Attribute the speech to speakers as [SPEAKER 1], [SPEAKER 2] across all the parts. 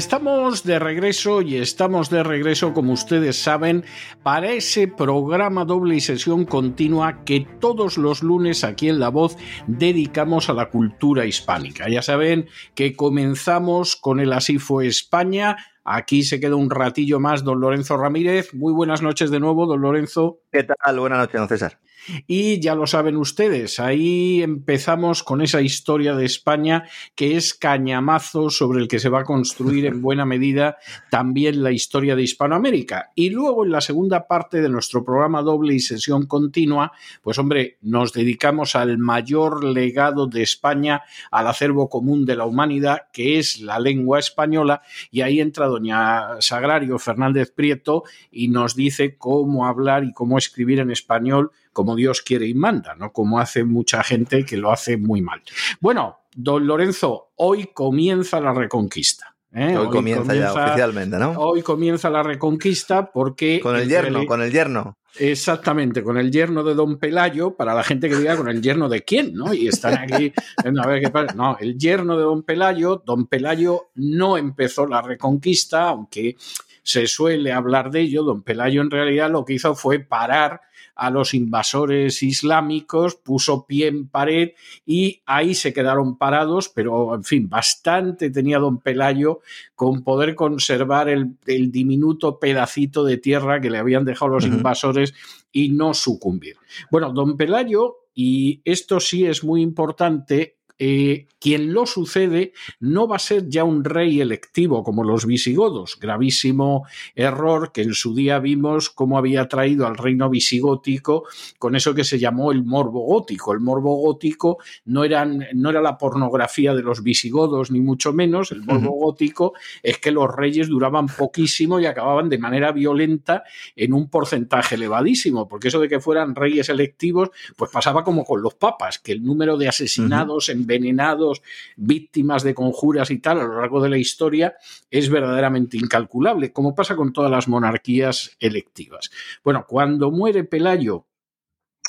[SPEAKER 1] Estamos de regreso y estamos de regreso, como ustedes saben, para ese programa doble y sesión continua que todos los lunes aquí en La Voz dedicamos a la cultura hispánica. Ya saben que comenzamos con el Así fue España. Aquí se queda un ratillo más don Lorenzo Ramírez. Muy buenas noches de nuevo, don Lorenzo.
[SPEAKER 2] ¿Qué tal? Buenas noches, don César.
[SPEAKER 1] Y ya lo saben ustedes, ahí empezamos con esa historia de España que es cañamazo sobre el que se va a construir en buena medida también la historia de Hispanoamérica. Y luego en la segunda parte de nuestro programa doble y sesión continua, pues hombre, nos dedicamos al mayor legado de España, al acervo común de la humanidad, que es la lengua española, y ahí entra doña Sagrario Fernández Prieto y nos dice cómo hablar y cómo escribir en español como Dios quiere y manda, no como hace mucha gente que lo hace muy mal. Bueno, don Lorenzo, hoy comienza la reconquista.
[SPEAKER 2] ¿eh? Hoy, comienza, ya oficialmente, ¿no?
[SPEAKER 1] Hoy comienza la reconquista porque...
[SPEAKER 2] Con el yerno, con el yerno.
[SPEAKER 1] Exactamente, con el yerno de Don Pelayo, para la gente que diga con el yerno de quién, ¿no? Y están aquí, a ver qué pasa. No, el yerno de Don Pelayo, Don Pelayo no empezó la reconquista, aunque se suele hablar de ello, Don Pelayo en realidad lo que hizo fue parar a los invasores islámicos, puso pie en pared y ahí se quedaron parados, pero en fin, bastante tenía don Pelayo con poder conservar el, diminuto pedacito de tierra que le habían dejado los invasores y no sucumbir. Bueno, don Pelayo, y esto sí es muy importante, eh, quien lo sucede no va a ser ya un rey electivo como los visigodos. Gravísimo error que en su día vimos cómo había traído al reino visigótico con eso que se llamó el morbo gótico. El morbo gótico no, eran, no era la pornografía de los visigodos, ni mucho menos. El morbo gótico es que los reyes duraban poquísimo y acababan de manera violenta en un porcentaje elevadísimo, porque eso de que fueran reyes electivos, pues pasaba como con los papas, que el número de asesinados en envenenados, víctimas de conjuras y tal a lo largo de la historia es verdaderamente incalculable, como pasa con todas las monarquías electivas. Bueno, cuando muere Pelayo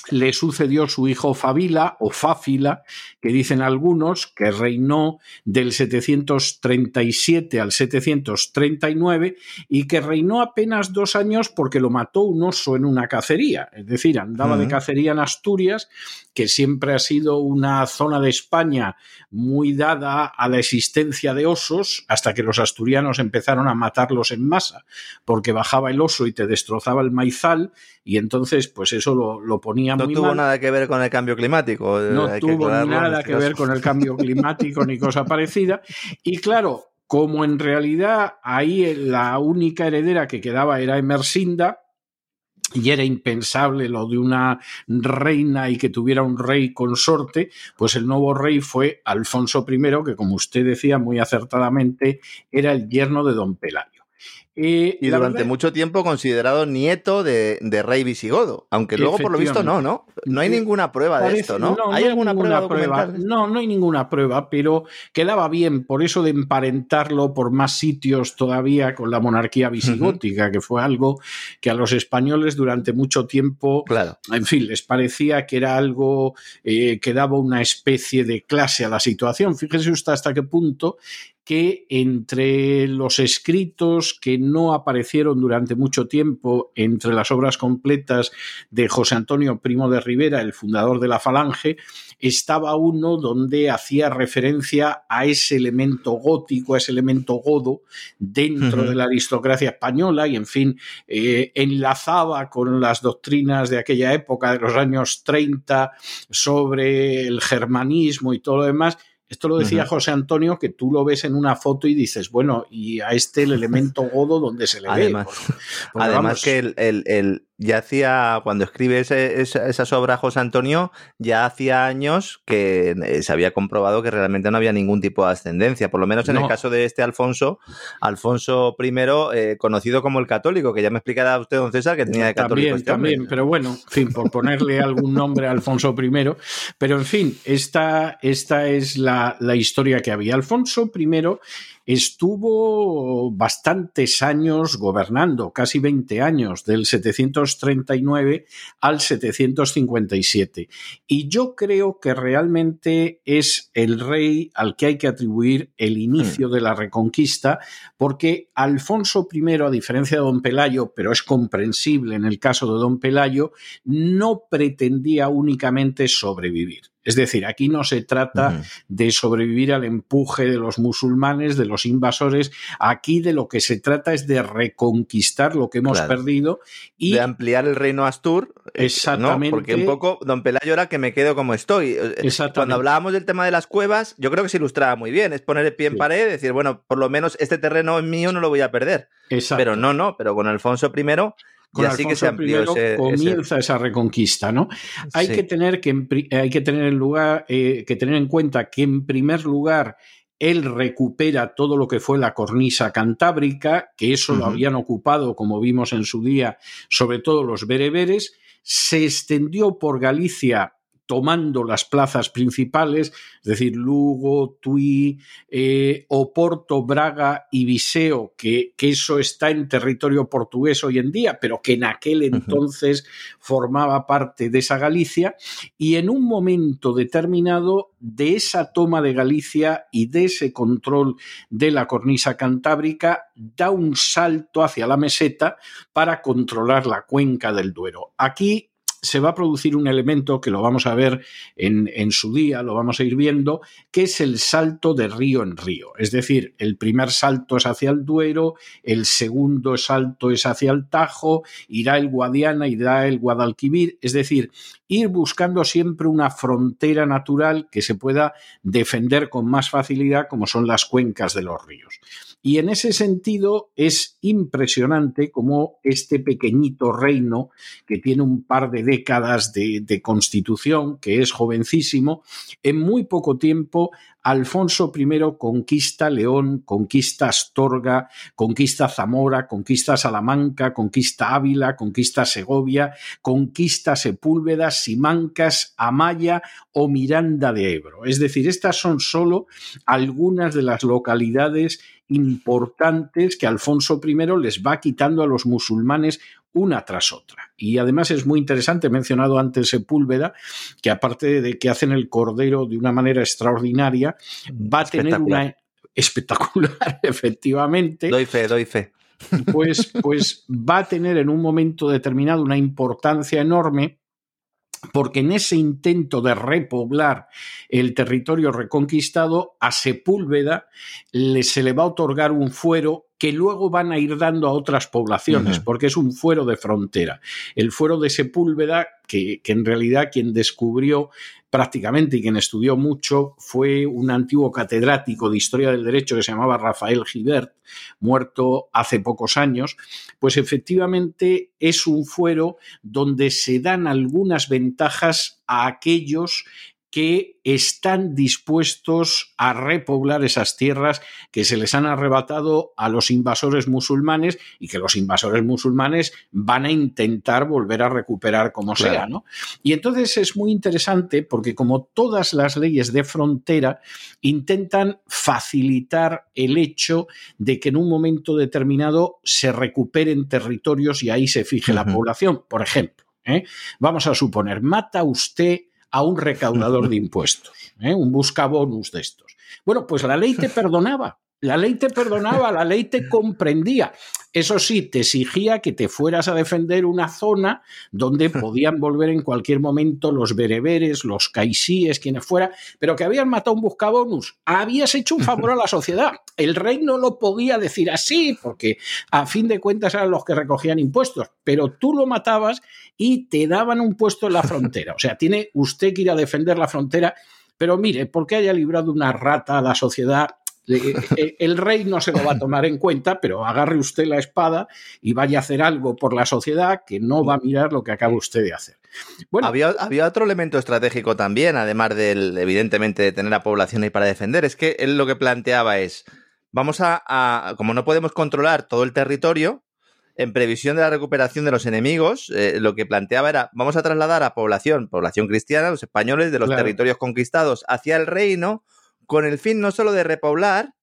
[SPEAKER 1] le sucedió su hijo Fabila o Fáfila, que dicen algunos que reinó del 737 al 739 y que reinó apenas dos años porque lo mató un oso en una cacería. Es decir, andaba de cacería en Asturias, que siempre ha sido una zona de España muy dada a la existencia de osos, hasta que los asturianos empezaron a matarlos en masa, porque bajaba el oso y te destrozaba el maizal, y entonces pues eso lo, ponía
[SPEAKER 2] no tuvo nada que ver con el cambio climático.
[SPEAKER 1] Eh, no tuvo nada este que ver con el cambio climático ni cosa parecida. Y claro, como en realidad ahí la única heredera que quedaba era Emersinda, y era impensable lo de una reina y que tuviera un rey consorte, pues el nuevo rey fue Alfonso I, que como usted decía muy acertadamente, era el yerno de don Pelayo
[SPEAKER 2] y durante mucho tiempo considerado nieto de, rey visigodo, aunque luego por lo visto no, ¿no? No hay ninguna prueba de esto, ¿no?
[SPEAKER 1] ¿Hay alguna prueba, No, no hay ninguna prueba, pero quedaba bien por eso de emparentarlo por más sitios todavía con la monarquía visigótica, que fue algo que a los españoles durante mucho tiempo,
[SPEAKER 2] claro.
[SPEAKER 1] en fin, les parecía que era algo eh, que daba una especie de clase a la situación. Fíjese usted hasta qué punto que entre los escritos que no aparecieron durante mucho tiempo entre las obras completas de José Antonio Primo de Rivera, el fundador de la Falange, estaba uno donde hacía referencia a ese elemento gótico, a ese elemento godo dentro de la aristocracia española y, en fin, eh, enlazaba con las doctrinas de aquella época, de los años 30, sobre el germanismo y todo lo demás, esto lo decía José Antonio, que tú lo ves en una foto y dices, bueno, y a este el elemento godo donde se le
[SPEAKER 2] además, ve. además que el, ya hacía, cuando escribe esas obras José Antonio, ya hacía años que eh, se había comprobado que realmente no había ningún tipo de ascendencia, por lo menos en el caso de este Alfonso, Alfonso I, eh, conocido como el católico, que ya me explicará usted, don César, que tenía de católico.
[SPEAKER 1] También, este también, pero bueno, en fin, por ponerle algún nombre a Alfonso I, pero en fin, esta, esta es la, la historia que había. Alfonso I estuvo bastantes años gobernando, casi 20 años, del 739 al 757. Y yo creo que realmente es el rey al que hay que atribuir el inicio hmm. de la reconquista, porque Alfonso I, a diferencia de don Pelayo, pero es comprensible en el caso de don Pelayo, no pretendía únicamente sobrevivir. Es decir, aquí no se trata de sobrevivir al empuje de los musulmanes, de los invasores. Aquí de lo que se trata es de reconquistar lo que hemos perdido y
[SPEAKER 2] de ampliar el reino Astur.
[SPEAKER 1] Eh, Exactamente.
[SPEAKER 2] Porque un poco, don Pelayo, ahora que me quedo como estoy. Eh, Exactamente. Cuando hablábamos del tema de las cuevas, yo creo que se ilustraba muy bien. Es poner el pie en pared decir, bueno, por lo menos este terreno es mío, no lo voy a perder. Exacto. Pero no, no, pero con Alfonso I
[SPEAKER 1] con Alfonso I comienza esa reconquista, ¿no? Hay que tener que hay que tener en lugar eh, que tener en cuenta que en primer lugar él recupera todo lo que fue la cornisa cantábrica, que eso lo habían ocupado, como vimos en su día, sobre todo los bereberes, se extendió por Galicia tomando las plazas principales, es decir, Lugo, Tui, eh, Oporto, Braga y Viseo, que, eso está en territorio portugués hoy en día, pero que en aquel entonces formaba parte de esa Galicia, y en un momento determinado de esa toma de Galicia y de ese control de la cornisa cantábrica, da un salto hacia la meseta para controlar la cuenca del Duero. Aquí se va a producir un elemento que lo vamos a ver en, en, su día, lo vamos a ir viendo, que es el salto de río en río. Es decir, el primer salto es hacia el Duero, el segundo salto es hacia el Tajo, irá el Guadiana, irá el Guadalquivir. Es decir, ir buscando siempre una frontera natural que se pueda defender con más facilidad, como son las cuencas de los ríos. Y en ese sentido es impresionante cómo este pequeñito reino, que tiene un par de décadas de, constitución, que es jovencísimo, en muy poco tiempo Alfonso I conquista León, conquista Astorga, conquista Zamora, conquista Salamanca, conquista Ávila, conquista Segovia, conquista Sepúlveda, Simancas, Amaya o Miranda de Ebro. Es decir, estas son solo algunas de las localidades importantes que Alfonso I les va quitando a los musulmanes una tras otra. Y además es muy interesante, he mencionado antes Sepúlveda, que aparte de que hacen el cordero de una manera extraordinaria, va a tener una espectacular, efectivamente.
[SPEAKER 2] Doy fe, doy fe.
[SPEAKER 1] Pues, pues va a tener en un momento determinado una importancia enorme porque en ese intento de repoblar el territorio reconquistado, a Sepúlveda se le va a otorgar un fuero que luego van a ir dando a otras poblaciones, porque es un fuero de frontera. El fuero de Sepúlveda, que, que, en realidad quien descubrió prácticamente y quien estudió mucho fue un antiguo catedrático de historia del derecho que se llamaba Rafael Gibert, muerto hace pocos años, pues efectivamente es un fuero donde se dan algunas ventajas a aquellos que están dispuestos a repoblar esas tierras que se les han arrebatado a los invasores musulmanes y que los invasores musulmanes van a intentar volver a recuperar como sea, ¿no? Y entonces es muy interesante porque como todas las leyes de frontera intentan facilitar el hecho de que en un momento determinado se recuperen territorios y ahí se fije la población. Por ejemplo, ¿eh? vamos a suponer, mata usted a un recaudador de impuestos, ¿eh? un buscabonus de estos. Bueno, pues la ley te perdonaba. La ley te perdonaba, la ley te comprendía. Eso sí, te exigía que te fueras a defender una zona donde podían volver en cualquier momento los bereberes, los caisíes, quienes fuera, pero que habían matado un buscabonus. Habías hecho un favor a la sociedad. El rey no lo podía decir así, porque a fin de cuentas eran los que recogían impuestos, pero tú lo matabas y te daban un puesto en la frontera. O sea, tiene usted que ir a defender la frontera. Pero mire, porque haya librado una rata a la sociedad, el rey no se lo va a tomar en cuenta, pero agarre usted la espada y vaya a hacer algo por la sociedad que no va a mirar lo que acaba usted de hacer.
[SPEAKER 2] Bueno, había, había otro elemento estratégico también, además del, evidentemente, de tener a población ahí para defender, es que él lo que planteaba es, vamos a, como no podemos controlar todo el territorio, en previsión de la recuperación de los enemigos, eh, lo que planteaba era, vamos a trasladar a población, población cristiana, los españoles de los territorios conquistados hacia el reino, con el fin no solo de repoblar,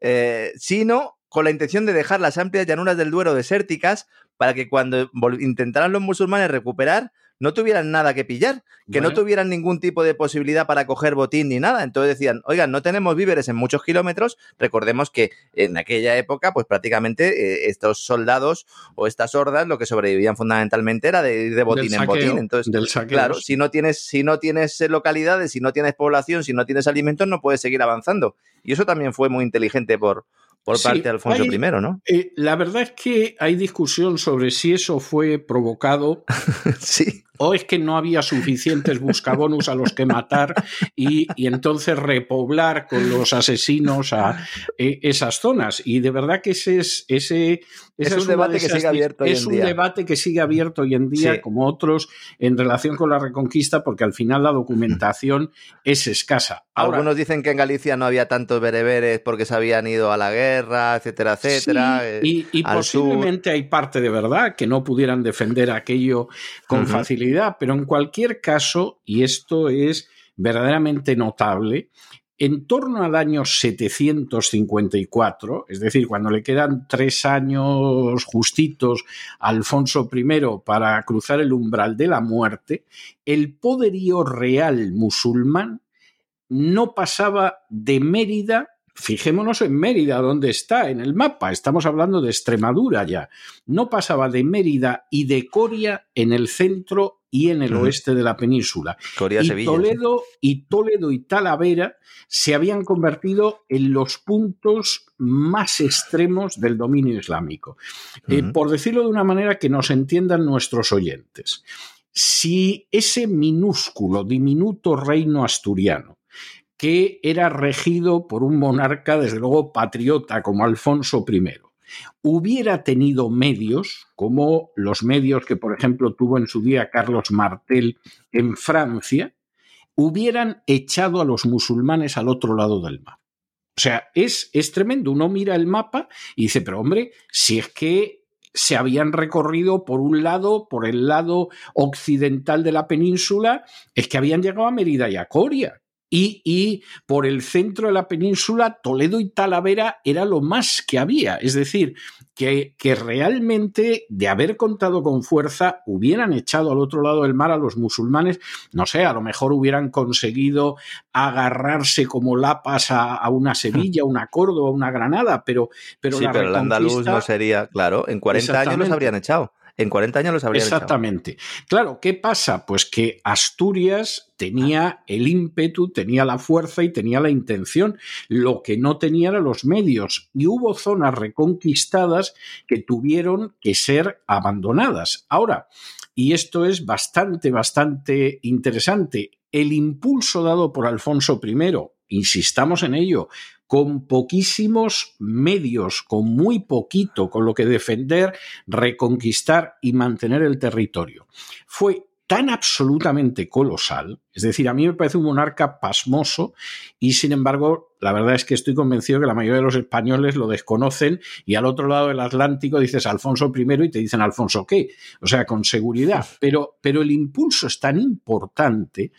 [SPEAKER 2] eh, sino con la intención de dejar las amplias llanuras del Duero desérticas para que cuando intentaran los musulmanes recuperar, no tuvieran nada que pillar, que no tuvieran ningún tipo de posibilidad para coger botín ni nada. Entonces decían, oigan, no tenemos víveres en muchos kilómetros. Recordemos que en aquella época, pues prácticamente eh, estos soldados o estas hordas lo que sobrevivían fundamentalmente era de ir de botín en botín. Entonces, claro, si no tienes, si no tienes localidades, si no tienes población, si no tienes alimentos, no puedes seguir avanzando. Y eso también fue muy inteligente por, por parte de Alfonso I, ¿no?
[SPEAKER 1] Eh, la verdad es que hay discusión sobre si eso fue provocado.
[SPEAKER 2] sí
[SPEAKER 1] o es que no había suficientes buscabonus a los que matar y, entonces repoblar con los asesinos a e, esas zonas. Y de verdad que ese es, ese,
[SPEAKER 2] es un debate que sigue abierto hoy
[SPEAKER 1] Es un debate que sigue abierto hoy en día, como otros, en relación con la reconquista, porque al final la documentación es escasa.
[SPEAKER 2] Algunos dicen que en Galicia no había tantos bereberes porque se habían ido a la guerra, etcétera, etcétera.
[SPEAKER 1] Eh, y, posiblemente hay parte de verdad que no pudieran defender aquello con facilidad pero en cualquier caso, y esto es verdaderamente notable, en torno al año 754, es decir, cuando le quedan tres años justitos a Alfonso I para cruzar el umbral de la muerte, el poderío real musulmán no pasaba de Mérida Fijémonos en Mérida, ¿dónde está en el mapa. Estamos hablando de Extremadura ya. No pasaba de Mérida y de Coria en el centro y en el oeste de la península.
[SPEAKER 2] Coria,
[SPEAKER 1] y Toledo y Toledo y Talavera se habían convertido en los puntos más extremos del dominio islámico. Eh, por decirlo de una manera que nos entiendan nuestros oyentes. Si ese minúsculo, diminuto reino asturiano que era regido por un monarca, desde luego patriota, como Alfonso I, hubiera tenido medios, como los medios que, por ejemplo, tuvo en su día Carlos Martel en Francia, hubieran echado a los musulmanes al otro lado del mar. O sea, es, es tremendo. Uno mira el mapa y dice, pero hombre, si es que se habían recorrido por un lado, por el lado occidental de la península, es que habían llegado a Mérida y a Coria. Y, por el centro de la península, Toledo y Talavera era lo más que había. Es decir, que, que, realmente, de haber contado con fuerza, hubieran echado al otro lado del mar a los musulmanes. No sé, a lo mejor hubieran conseguido agarrarse como lapas a, una Sevilla, una Córdoba, una Granada, pero, pero
[SPEAKER 2] sí, pero el andaluz no sería, claro, en 40 años los habrían echado. En 40 años los habría
[SPEAKER 1] Exactamente. Claro, ¿qué pasa? Pues que Asturias tenía el ímpetu, tenía la fuerza y tenía la intención. Lo que no tenía eran los medios. Y hubo zonas reconquistadas que tuvieron que ser abandonadas. Ahora, y esto es bastante, bastante interesante, el impulso dado por Alfonso I, insistamos en ello, con poquísimos medios, con muy poquito con lo que defender, reconquistar y mantener el territorio. Fue tan absolutamente colosal, es decir, a mí me parece un monarca pasmoso y sin embargo, la verdad es que estoy convencido que la mayoría de los españoles lo desconocen y al otro lado del Atlántico dices Alfonso I y te dicen Alfonso qué, o sea, con seguridad, pero, pero el impulso es tan importante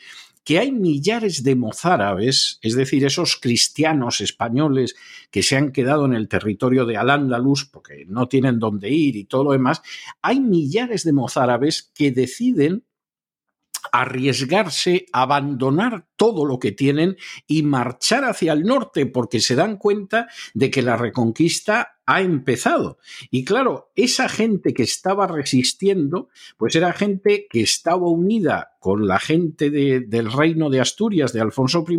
[SPEAKER 1] que hay millares de mozárabes, es decir, esos cristianos españoles que se han quedado en el territorio de Al-Ándalus porque no tienen dónde ir y todo lo demás, hay millares de mozárabes que deciden arriesgarse, abandonar todo lo que tienen y marchar hacia el norte porque se dan cuenta de que la reconquista ha empezado. Y claro, esa gente que estaba resistiendo, pues era gente que estaba unida con la gente del reino de Asturias de Alfonso I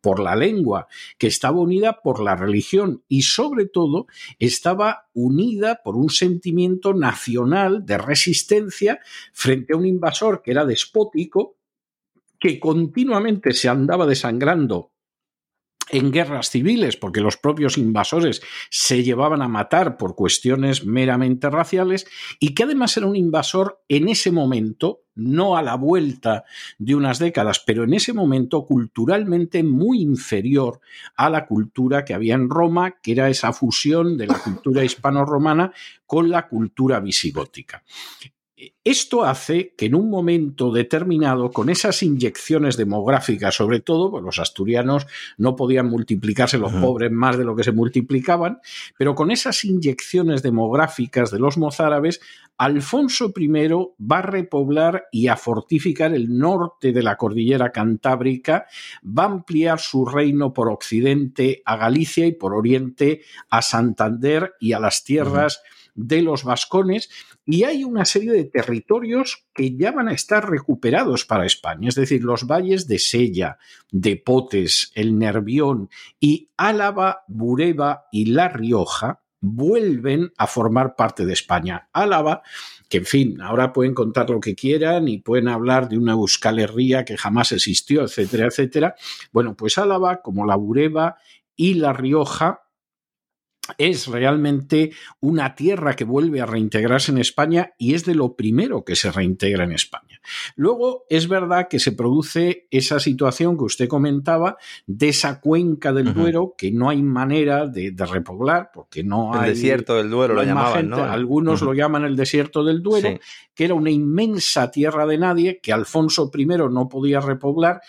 [SPEAKER 1] por la lengua, que estaba unida por la religión y sobre todo estaba unida por un sentimiento nacional de resistencia frente a un invasor que era despótico, que continuamente se andaba desangrando en guerras civiles, porque los propios invasores se llevaban a matar por cuestiones meramente raciales, y que además era un invasor en ese momento, no a la vuelta de unas décadas, pero en ese momento culturalmente muy inferior a la cultura que había en Roma, que era esa fusión de la cultura hispano-romana con la cultura visigótica. Esto hace que en un momento determinado, con esas inyecciones demográficas, sobre todo, pues los asturianos no podían multiplicarse los pobres más de lo que se multiplicaban, pero con esas inyecciones demográficas de los mozárabes, Alfonso I va a repoblar y a fortificar el norte de la cordillera cantábrica, va a ampliar su reino por occidente a Galicia y por oriente a Santander y a las tierras de los vascones y hay una serie de territorios que ya van a estar recuperados para España, es decir, los valles de Sella, de Potes, el Nervión y Álava, Bureba y La Rioja vuelven a formar parte de España. Álava, que en fin, ahora pueden contar lo que quieran y pueden hablar de una Euskal Herria que jamás existió, etcétera, etcétera. Bueno, pues Álava, como la Bureba y La Rioja, es realmente una tierra que vuelve a reintegrarse en España y es de lo primero que se reintegra en España. Luego, es verdad que se produce esa situación que usted comentaba de esa cuenca del Duero que no hay manera de, repoblar porque no hay...
[SPEAKER 2] El desierto del Duero lo llamaban,
[SPEAKER 1] Algunos lo llaman el desierto del Duero, que era una inmensa tierra de nadie que Alfonso I no podía repoblar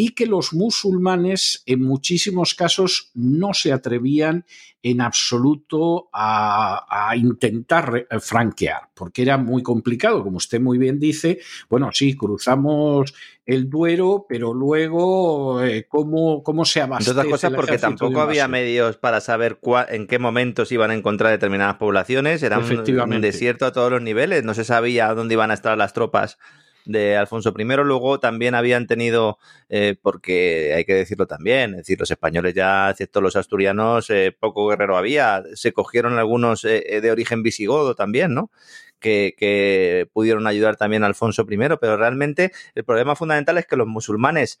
[SPEAKER 1] y que los musulmanes en muchísimos casos no se atrevían en absoluto a, intentar eh, franquear, porque era muy complicado, como usted muy bien dice, bueno, sí, cruzamos el Duero, pero luego, eh, ¿cómo, ¿cómo, se abastece?
[SPEAKER 2] Entre otras cosas, porque tampoco había medios para saber en qué momentos iban a encontrar determinadas poblaciones, era un desierto a todos los niveles, no se sabía dónde iban a estar las tropas de Alfonso I. Luego también habían tenido, eh, porque hay que decirlo también, es decir, los españoles ya, excepto los asturianos, eh, poco guerrero había. Se cogieron algunos eh, de origen visigodo también, ¿no? Que, que, pudieron ayudar también a Alfonso I, pero realmente el problema fundamental es que los musulmanes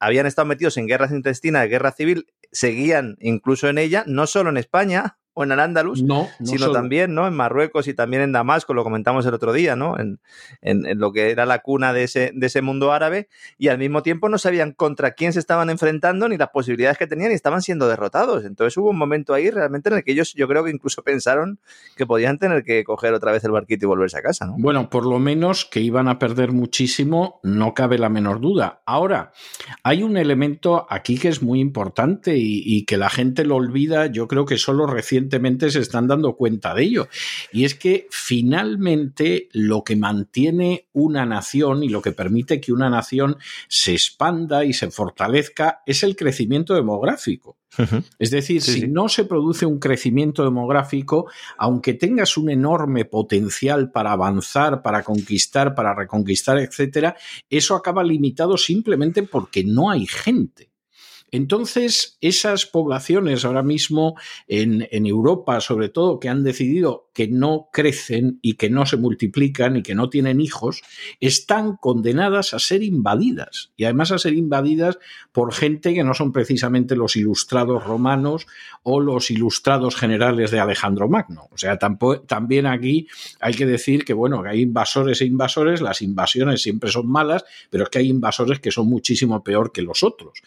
[SPEAKER 2] habían estado metidos en guerras intestinas, guerra civil, seguían incluso en ella, no solo en España, o en Al-Ándalus, no, sino también ¿no? en Marruecos y también en Damasco, lo comentamos el otro día, ¿no? En, en, lo que era la cuna de ese, de ese mundo árabe, y al mismo tiempo no sabían contra quién se estaban enfrentando ni las posibilidades que tenían y estaban siendo derrotados. Entonces hubo un momento ahí realmente en el que ellos yo creo que incluso pensaron que podían tener que coger otra vez el barquito y volverse a casa. ¿no?
[SPEAKER 1] Bueno, por lo menos que iban a perder muchísimo, no cabe la menor duda. Ahora, hay un elemento aquí que es muy importante y, y que la gente lo olvida, yo creo que solo recién se están dando cuenta de ello. Y es que finalmente lo que mantiene una nación y lo que permite que una nación se expanda y se fortalezca es el crecimiento demográfico. Es decir, si no se produce un crecimiento demográfico, aunque tengas un enorme potencial para avanzar, para conquistar, para reconquistar, etcétera, eso acaba limitado simplemente porque no hay gente. Entonces, esas poblaciones ahora mismo en, Europa, sobre todo, que han decidido que no crecen y que no se multiplican y que no tienen hijos, están condenadas a ser invadidas. Y además a ser invadidas por gente que no son precisamente los ilustrados romanos o los ilustrados generales de Alejandro Magno. O sea, también aquí hay que decir que, bueno, hay invasores e invasores, las invasiones siempre son malas, pero es que hay invasores que son muchísimo peor que los otros.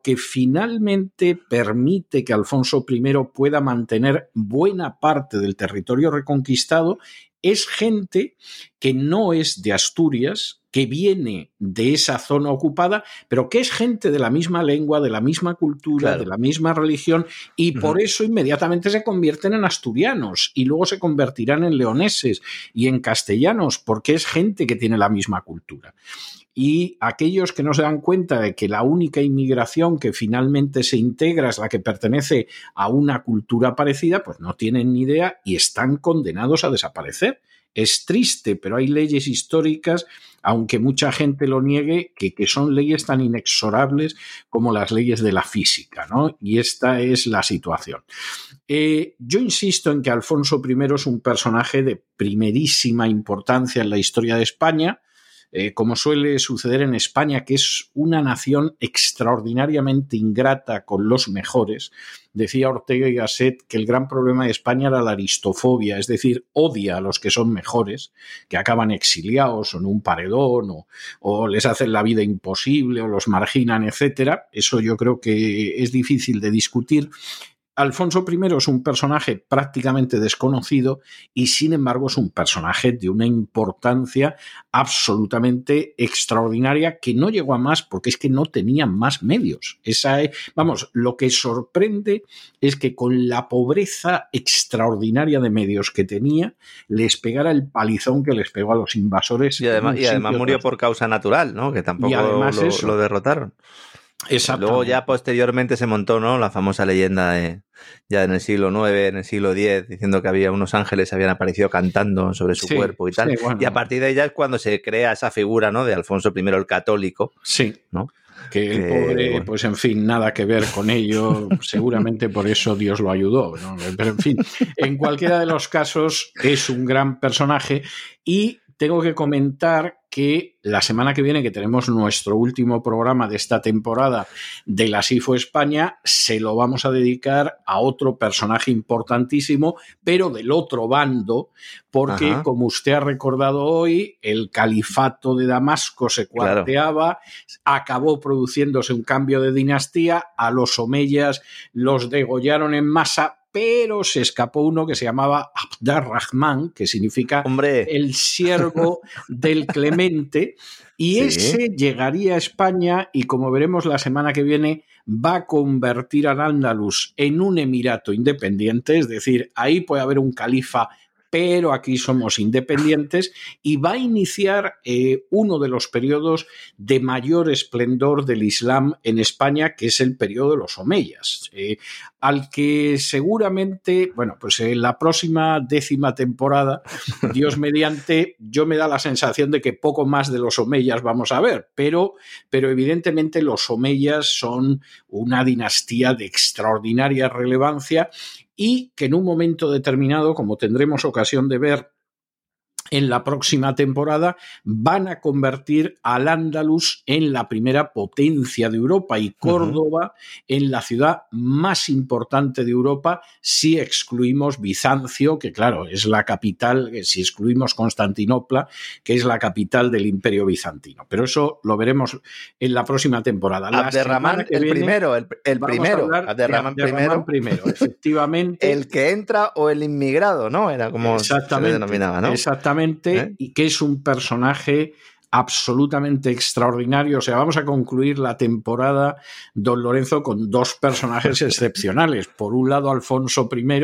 [SPEAKER 1] Que finalmente permite que Alfonso I pueda mantener buena parte del territorio reconquistado es gente que no es de Asturias, que viene de esa zona ocupada, pero que es gente de la misma lengua, de la misma cultura, de la misma religión, y por eso inmediatamente se convierten en asturianos y luego se convertirán en leoneses y en castellanos, porque es gente que tiene la misma cultura. Y aquellos que no se dan cuenta de que la única inmigración que finalmente se integra es la que pertenece a una cultura parecida, pues no tienen ni idea y están condenados a desaparecer. Es triste, pero hay leyes históricas, aunque mucha gente lo niegue, que, son leyes tan inexorables como las leyes de la física, ¿no? Y esta es la situación. Eh, yo insisto en que Alfonso I es un personaje de primerísima importancia en la historia de España, eh, como suele suceder en España, que es una nación extraordinariamente ingrata con los mejores. Decía Ortega y Gasset que el gran problema de España era la aristofobia, es decir, odia a los que son mejores, que acaban exiliados o en un paredón o, o les hacen la vida imposible o los marginan, etcétera. Eso yo creo que es difícil de discutir. Alfonso I es un personaje prácticamente desconocido y sin embargo es un personaje de una importancia absolutamente extraordinaria que no llegó a más porque es que no tenía más medios. Esa vamos, lo que sorprende es que con la pobreza extraordinaria de medios que tenía les pegara el palizón que les pegó a los invasores.
[SPEAKER 2] Y además, murió por causa natural, ¿no? Que tampoco lo derrotaron. Luego ya posteriormente se montó, ¿no? La famosa leyenda de, ya en el siglo IX, en el siglo X, diciendo que había unos ángeles habían aparecido cantando sobre su cuerpo y tal. Y a partir de ella es cuando se crea esa figura, ¿no? De Alfonso I el católico.
[SPEAKER 1] Sí. ¿no? Que el pobre, pues en fin, nada que ver con ello. Seguramente por eso Dios lo ayudó. Pero en fin, en cualquiera de los casos es un gran personaje y tengo que comentar que la semana que viene, que tenemos nuestro último programa de esta temporada de la SIFO España, se lo vamos a dedicar a otro personaje importantísimo, pero del otro bando, porque, como usted ha recordado hoy, el califato de Damasco se cuarteaba, acabó produciéndose un cambio de dinastía, a los omeyas los degollaron en masa, pero se escapó uno que se llamaba Abdar Rahman, que significa el siervo del Clemente y ese llegaría a España y como veremos la semana que viene va a convertir al Andalus en un emirato independiente, es decir, ahí puede haber un califa pero aquí somos independientes y va a iniciar eh, uno de los periodos de mayor esplendor del Islam en España, que es el periodo de los Omeyas, eh, al que seguramente, bueno, pues en la próxima décima temporada, Dios mediante, yo me da la sensación de que poco más de los Omeyas vamos a ver, pero, pero evidentemente los Omeyas son una dinastía de extraordinaria relevancia y que en un momento determinado, como tendremos ocasión de ver en la próxima temporada van a convertir al Andalus en la primera potencia de Europa y Córdoba en la ciudad más importante de Europa si excluimos Bizancio, que claro, es la capital, si excluimos Constantinopla, que es la capital del imperio bizantino. Pero eso lo veremos en la próxima temporada.
[SPEAKER 2] Abderramán, el primero, el, primero,
[SPEAKER 1] Abderramán, primero. primero, efectivamente.
[SPEAKER 2] el que entra o el inmigrado, ¿no? Era como
[SPEAKER 1] se denominaba, ¿no? Exactamente ¿Eh? y que es un personaje absolutamente extraordinario. O sea, vamos a concluir la temporada Don Lorenzo con dos personajes excepcionales. Por un lado, Alfonso I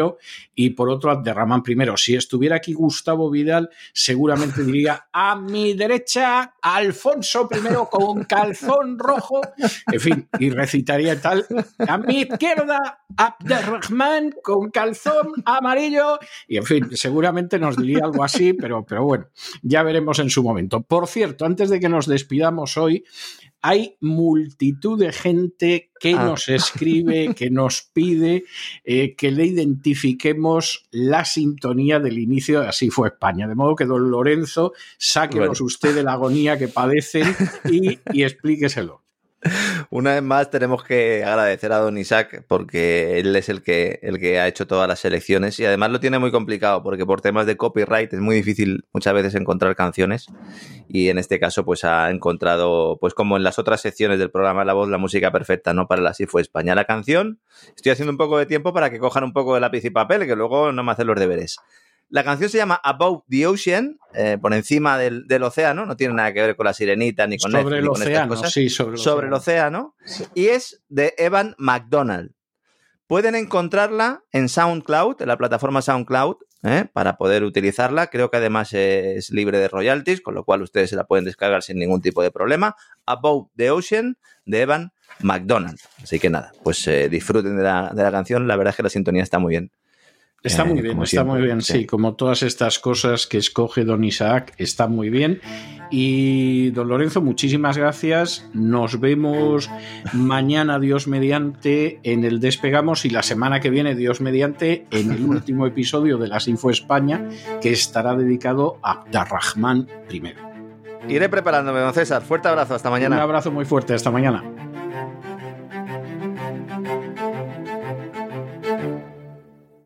[SPEAKER 1] y por otro, Abderramán I. Si estuviera aquí Gustavo Vidal, seguramente diría a mi derecha, Alfonso I con calzón rojo. En fin, y recitaría tal. A mi izquierda, Abderrahman con calzón amarillo. Y en fin, seguramente nos diría algo así, pero, pero bueno, ya veremos en su momento. Por cierto, antes de que nos despidamos hoy, hay multitud de gente que ah. nos escribe, que nos pide eh, que le identifiquemos la sintonía del inicio de Así fue España. De modo que, don Lorenzo, sáquenos usted de la agonía que padecen y, y explíqueselo.
[SPEAKER 2] Una vez más tenemos que agradecer a Don Isaac porque él es el que, el que ha hecho todas las selecciones y además lo tiene muy complicado porque por temas de copyright es muy difícil muchas veces encontrar canciones y en este caso pues ha encontrado pues como en las otras secciones del programa La Voz la música perfecta, ¿no? Para la Así fue España. La canción, estoy haciendo un poco de tiempo para que cojan un poco de lápiz y papel que luego no me hacen los deberes. La canción se llama Above the Ocean, eh, por encima del, océano, no tiene nada que ver con la sirenita ni con,
[SPEAKER 1] sobre el océano, Sí,
[SPEAKER 2] sobre el sobre océano. El océano Y es de Evan McDonald. Pueden encontrarla en SoundCloud, en la plataforma SoundCloud, eh, para poder utilizarla. Creo que además es libre de royalties, con lo cual ustedes se la pueden descargar sin ningún tipo de problema. Above the Ocean de Evan McDonald. Así que nada, pues eh, disfruten de la, de la canción. La verdad es que la sintonía está muy bien.
[SPEAKER 1] Está muy eh, bien, está muy bien, sí. Como todas estas cosas que escoge don Isaac, está muy bien. Y don Lorenzo, muchísimas gracias. Nos vemos mañana, Dios mediante, en el Despegamos y la semana que viene, Dios mediante, en el último episodio de las Info España, que estará dedicado a Darrahman I.
[SPEAKER 2] Iré preparándome, don César. Fuerte abrazo, hasta mañana.
[SPEAKER 1] Un abrazo muy fuerte, hasta mañana.